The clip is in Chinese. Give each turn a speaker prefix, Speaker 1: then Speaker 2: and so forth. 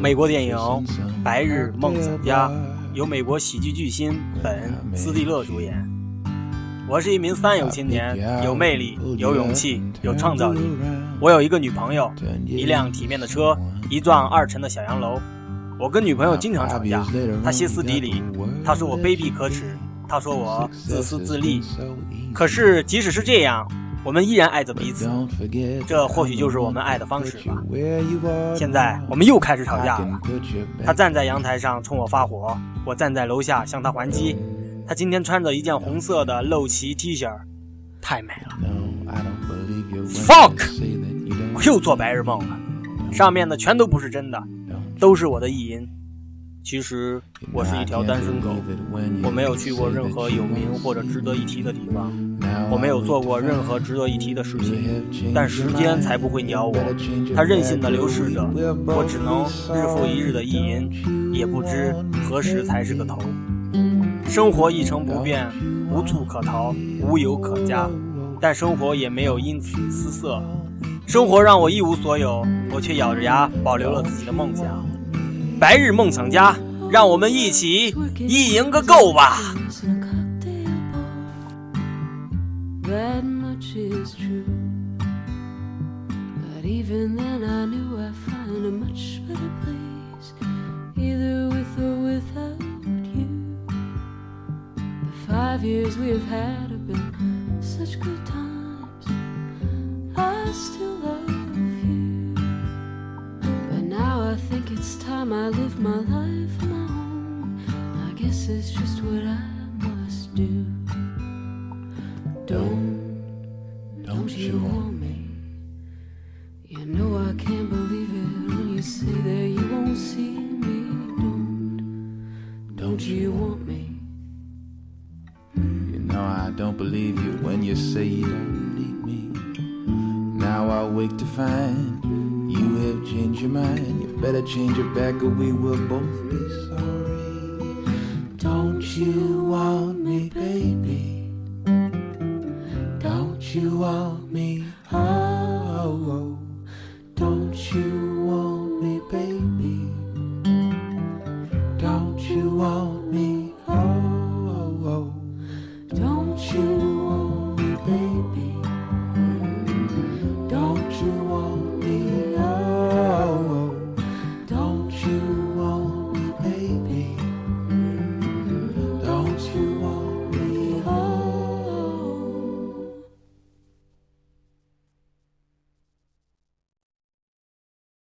Speaker 1: 美国电影《白日梦想家》由美国喜剧巨星本·斯蒂勒主演。我是一名三有青年，有魅力，有勇气，有创造力。我有一个女朋友，一辆体面的车，一幢二层的小洋楼。我跟女朋友经常吵架，她歇斯底里，她说我卑鄙可耻，她说我自私自利。可是即使是这样。我们依然爱着彼此，这或许就是我们爱的方式吧。现在我们又开始吵架了。他站在阳台上冲我发火，我站在楼下向他还击。他今天穿着一件红色的露脐 T 恤，太美了。Fuck！我又做白日梦了，上面的全都不是真的，都是我的意淫。其实我是一条单身狗，我没有去过任何有名或者值得一提的地方，我没有做过任何值得一提的事情，但时间才不会鸟我，它任性的流逝着，我只能日复一日的意淫，也不知何时才是个头。生活一成不变，无处可逃，无有可加，但生活也没有因此失色，生活让我一无所有，我却咬着牙保留了自己的梦想。白日梦想家，让我们一起意淫个够吧。Time I live my life own. I guess it's just what I must do. Don't, don't you want me? You know I can't believe it when you say that you won't see me. Don't, don't you want me? You know I don't believe you when you say you don't need me. Now I wake to find change your mind, you better change it back or we will both be sorry. Don't you want me, baby? Don't you want me? Oh, oh, oh. don't you